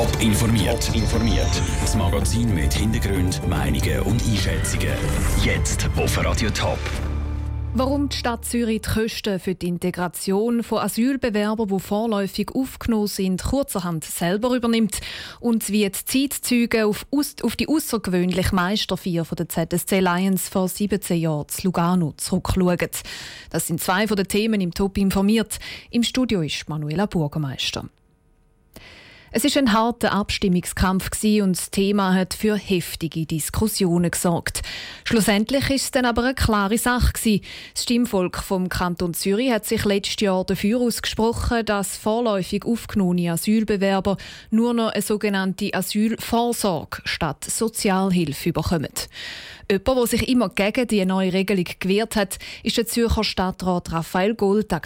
Top informiert. informiert. Das Magazin mit Hintergrund, Meinungen und Einschätzungen. Jetzt auf Radio Top. Warum die Stadt Zürich die Kosten für die Integration von Asylbewerbern, die vorläufig aufgenommen sind, kurzerhand selber übernimmt und wie die Zeitzeugen auf, auf die außergewöhnliche Meisterfeier der ZSC Lions vor 17 Jahren zu Lugano zurückschauen. Das sind zwei von den Themen im Top informiert. Im Studio ist Manuela Bürgermeister. Es ist ein harter Abstimmungskampf und das Thema hat für heftige Diskussionen gesorgt. Schlussendlich ist es dann aber eine klare Sache Das Stimmvolk vom Kanton Zürich hat sich letztes Jahr dafür ausgesprochen, dass vorläufig aufgenommene Asylbewerber nur noch eine sogenannte Asylvorsorge statt Sozialhilfe bekommen. Jemand, der sich immer gegen die neue Regelung gewehrt hat, ist der Zürcher Stadtrat Raphael Golda.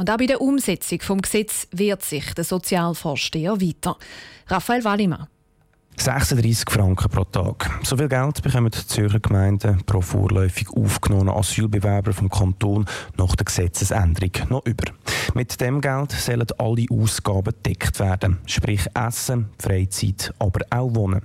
Und auch bei der Umsetzung des Gesetzes wehrt sich der Sozialvorsteher weiter. Raphael Wallimann. 36 Franken pro Tag. So viel Geld bekommen die Zürcher Gemeinden pro vorläufig aufgenommenen Asylbewerber vom Kanton nach der Gesetzesänderung noch über. Mit dem Geld sollen alle Ausgaben gedeckt werden, sprich Essen, Freizeit, aber auch Wohnen.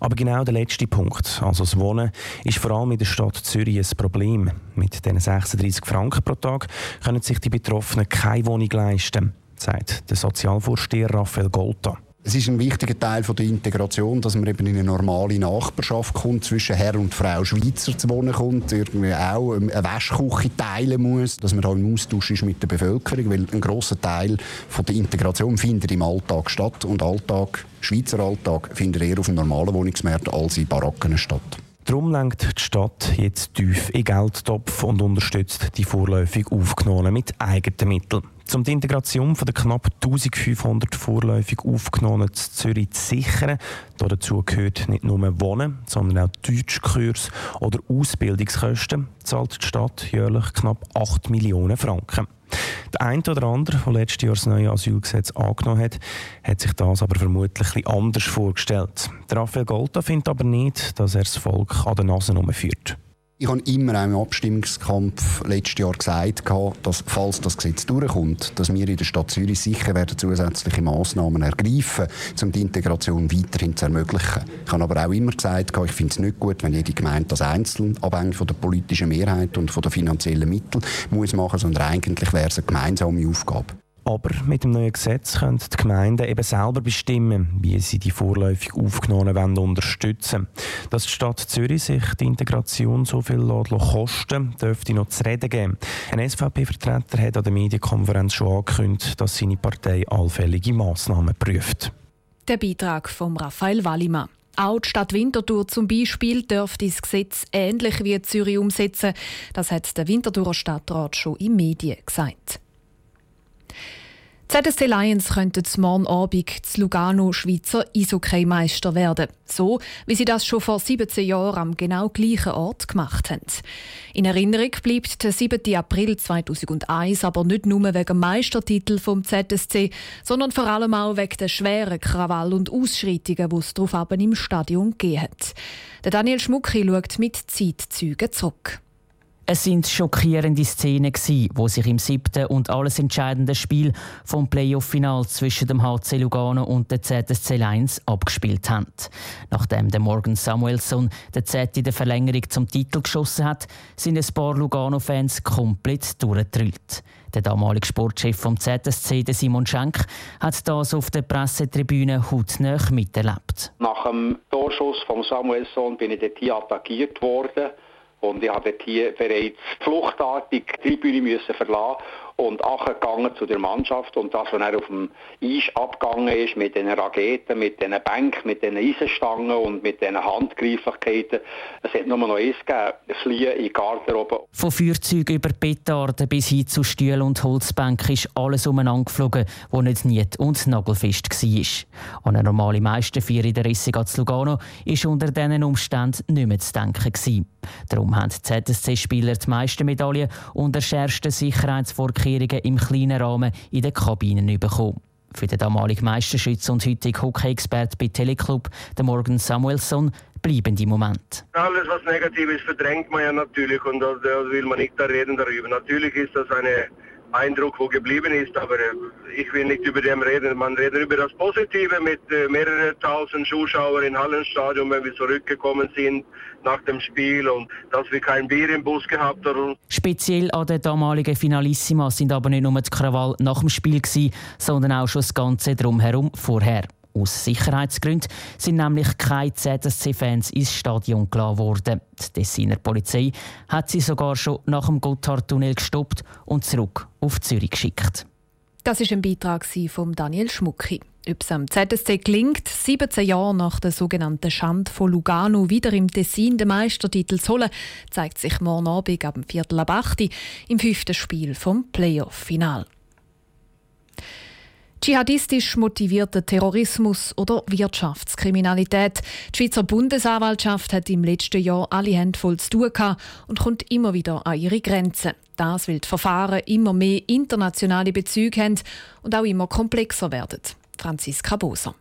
Aber genau der letzte Punkt, also das Wohnen, ist vor allem in der Stadt Zürich ein Problem. Mit diesen 36 Franken pro Tag können sich die Betroffenen keine Wohnung leisten, sagt der Sozialvorsteher Raphael Golta. Es ist ein wichtiger Teil von der Integration, dass man eben in eine normale Nachbarschaft kommt, zwischen Herr und Frau Schweizer zu wohnen kommt, irgendwie auch eine Waschküche teilen muss, dass man da im Austausch ist mit der Bevölkerung, weil ein großer Teil von der Integration findet im Alltag statt und Alltag, Schweizer Alltag, findet eher auf dem normalen Wohnungsmarkt als in Baracken statt. Darum lenkt die Stadt jetzt tief in Geldtopf und unterstützt die vorläufig Aufgenommenen mit eigenen Mitteln. Um die Integration von der knapp 1500 vorläufig Aufgenommenen zu Zürich zu sichern, dazu gehört nicht nur Wohnen, sondern auch Deutschkurs oder Ausbildungskosten, zahlt die Stadt jährlich knapp 8 Millionen Franken. Der eine oder andere, der letztes Jahr das neue Asylgesetz angenommen hat, hat sich das aber vermutlich anders vorgestellt. Der Raphael Golta findet aber nicht, dass er das Volk an der Nase führt. Ich habe immer auch im Abstimmungskampf letztes Jahr gesagt, dass, falls das Gesetz durchkommt, dass wir in der Stadt Zürich sicher werden zusätzliche Massnahmen ergreifen, um die Integration weiterhin zu ermöglichen. Ich habe aber auch immer gesagt, ich finde es nicht gut, wenn jede Gemeinde das einzeln, abhängig von der politischen Mehrheit und von den finanziellen Mitteln, muss machen, sondern eigentlich wäre es eine gemeinsame Aufgabe. Aber mit dem neuen Gesetz können die Gemeinden eben selber bestimmen, wie sie die vorläufig Aufgenommenen wollen unterstützen Dass die Stadt Zürich sich die Integration so viel kosten dürfte noch zu reden geben. Ein SVP-Vertreter hat an der Medienkonferenz schon angekündigt, dass seine Partei allfällige Massnahmen prüft. Der Beitrag von Raphael Wallimann. Auch die Stadt Winterthur zum Beispiel dürfte das Gesetz ähnlich wie Zürich umsetzen. Das hat der Winterthurer Stadtrat schon in Medien gesagt. ZSC Lions könnten morgen Abend zu Lugano Schweizer Eishockey-Meister werden. So, wie sie das schon vor 17 Jahren am genau gleichen Ort gemacht haben. In Erinnerung bleibt der 7. April 2001 aber nicht nur wegen dem Meistertitel vom ZSC, sondern vor allem auch wegen der schweren Krawall und Ausschreitungen, die es darauf im Stadion gegeben hat. Daniel Schmucki schaut mit Zeitzeugen zurück. Es sind schockierende Szenen wo sich im siebten und alles entscheidenden Spiel vom Playoff-Final zwischen dem HC Lugano und der ZSC 1 abgespielt haben. Nachdem der Morgan Samuelson der Z in der Verlängerung zum Titel geschossen hat, sind ein paar Lugano-Fans komplett durchgedrillt. Der damalige Sportchef vom ZSC, Simon Schenk, hat das auf der Pressetribüne hautnah miterlebt. Nach dem Torschuss von Samuelson bin ich dort attackiert worden. Und ich habe hier bereits fluchtartig die Tribüne müssen verlassen und gegangen zu der Mannschaft und das, was er auf dem Eis abgegangen ist, mit den Raketen, mit den Bänken, mit den Eisenstangen und mit den Handgreiflichkeiten. Es hat nur noch eins gegeben, Fliehen in Garderobe. Von Feuerzeugen über Petarden bis hin zu Stühlen und Holzbänken ist alles umeinander geflogen, wo nicht niet und nagelfest war. An eine normale Meisterfeier in der Rissega zu Lugano war unter diesen Umständen nicht mehr zu denken. Gewesen. Darum haben die ZSC-Spieler die meisten Medaillen und der schärfsten Sicherheitsvorkehrungen Vorkehrungen im kleinen Rahmen in den Kabinen bekommen. Für den damaligen Meisterschütze und heutigen Hockey-Expert bei Teleclub, Morgan Samuelson, bleiben die Momente. Alles, was negativ ist, verdrängt man ja natürlich und da will man nicht da reden darüber. Natürlich ist das eine Eindruck, wo geblieben ist. Aber äh, ich will nicht über dem reden. Man redet über das Positive mit äh, mehreren tausend Zuschauern im Hallenstadion, wenn wir zurückgekommen sind nach dem Spiel und dass wir kein Bier im Bus gehabt haben. Speziell an der damaligen Finalissima sind aber nicht nur die Krawall nach dem Spiel gewesen, sondern auch schon das Ganze drumherum vorher. Aus Sicherheitsgründen sind nämlich keine ZSC-Fans ins Stadion gelassen worden. Die Dessiner Polizei hat sie sogar schon nach dem Gotthardtunnel gestoppt und zurück auf Zürich geschickt. Das ist ein Beitrag von Daniel Schmucki. Ob es am ZSC gelingt, 17 Jahre nach der sogenannten Schande von Lugano wieder im Tessin den Meistertitel zu holen, zeigt sich morgen Abend ab dem Viertel ab 8 im fünften Spiel vom Playoff-Final. Dschihadistisch motivierter Terrorismus oder Wirtschaftskriminalität. Die Schweizer Bundesanwaltschaft hat im letzten Jahr alle Hände voll zu tun und kommt immer wieder an ihre Grenzen. Das, weil die Verfahren immer mehr internationale Bezüge haben und auch immer komplexer werden. Franziska Boser.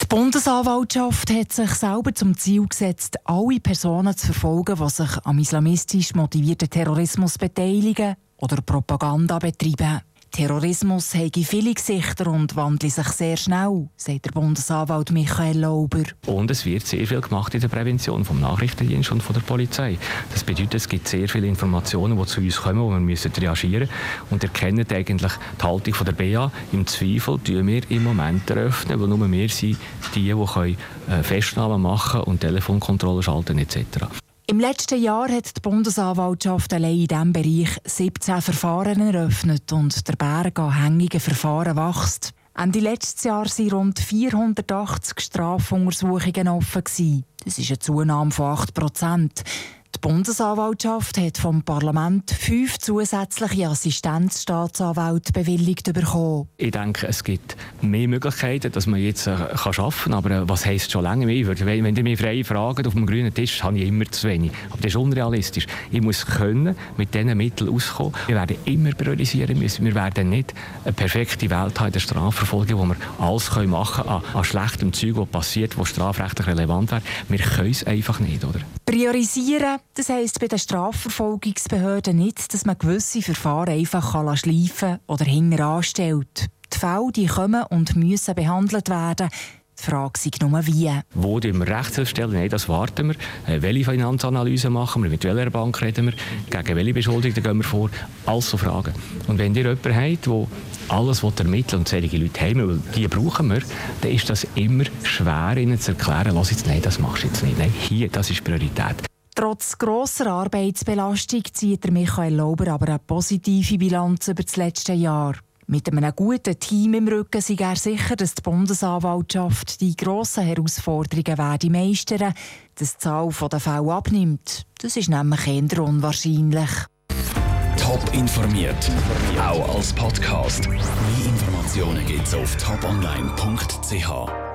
Die Bundesanwaltschaft hat sich selber zum Ziel gesetzt, alle Personen zu verfolgen, die sich am islamistisch motivierten Terrorismus beteiligen oder Propaganda betreiben. Terrorismus habe viele Gesichter und wandle sich sehr schnell, sagt der Bundesanwalt Michael Lauber. Und es wird sehr viel gemacht in der Prävention vom Nachrichtendienst und von der Polizei. Das bedeutet, es gibt sehr viele Informationen, die zu uns kommen, wo wir müssen reagieren müssen. Und erkennen eigentlich die Haltung von der BA. Im Zweifel tun wir im Moment eröffnen, weil nur wir sind die, die äh, Festnahmen machen und Telefonkontrollen schalten etc. Im letzten Jahr hat die Bundesanwaltschaft allein in diesem Bereich 17 Verfahren eröffnet und der Berg an hängigen Verfahren wächst. Ende letztes Jahr waren rund 480 Strafuntersuchungen offen. Das ist eine Zunahme von 8 Prozent. Die Bundesanwaltschaft hat vom Parlament fünf zusätzliche Assistenzstaatsanwälte bewilligt bekommen. Ich denke, es gibt mehr Möglichkeiten, dass man jetzt äh, kann arbeiten kann. Aber äh, was heisst schon lange mehr? Wenn, ihr mich frei fragt auf dem grünen Tisch, habe ich immer zu wenig. Aber das ist unrealistisch. Ich muss können mit diesen Mitteln auskommen. Wir werden immer priorisieren müssen. Wir werden nicht eine perfekte Welt haben in der Strafverfolgung, wo wir alles machen können an, an schlechtem Zeug, was passiert, was strafrechtlich relevant wäre. Wir können es einfach nicht, oder? Priorisieren das heisst bei den Strafverfolgungsbehörden nicht, dass man gewisse Verfahren einfach schleifen kann oder hinten anstellt. Die Fälle die kommen und müssen behandelt werden. Die Frage ist nur wie. Wo wir Rechtshilfe stellen, nein, das warten wir. Äh, welche Finanzanalyse machen wir, mit welcher Bank reden wir, gegen welche Beschuldigten gehen wir vor. Alles so Fragen. Und wenn ihr jemanden habt, der alles ermitteln und solche Leute haben, weil die brauchen wir, dann ist das immer schwer, ihnen zu erklären, was jetzt, nein, das machst du jetzt nicht. Nein, hier, das ist Priorität. Trotz grosser Arbeitsbelastung zieht der Michael Lauber aber eine positive Bilanz über das letzte Jahr. Mit einem guten Team im Rücken sei er sicher, dass die Bundesanwaltschaft die grossen Herausforderungen werde meistern, dass die Zahl der Fälle abnimmt. Das ist nämlich eher unwahrscheinlich. Top informiert, auch als Podcast. Mehr Informationen gibt es auf toponline.ch.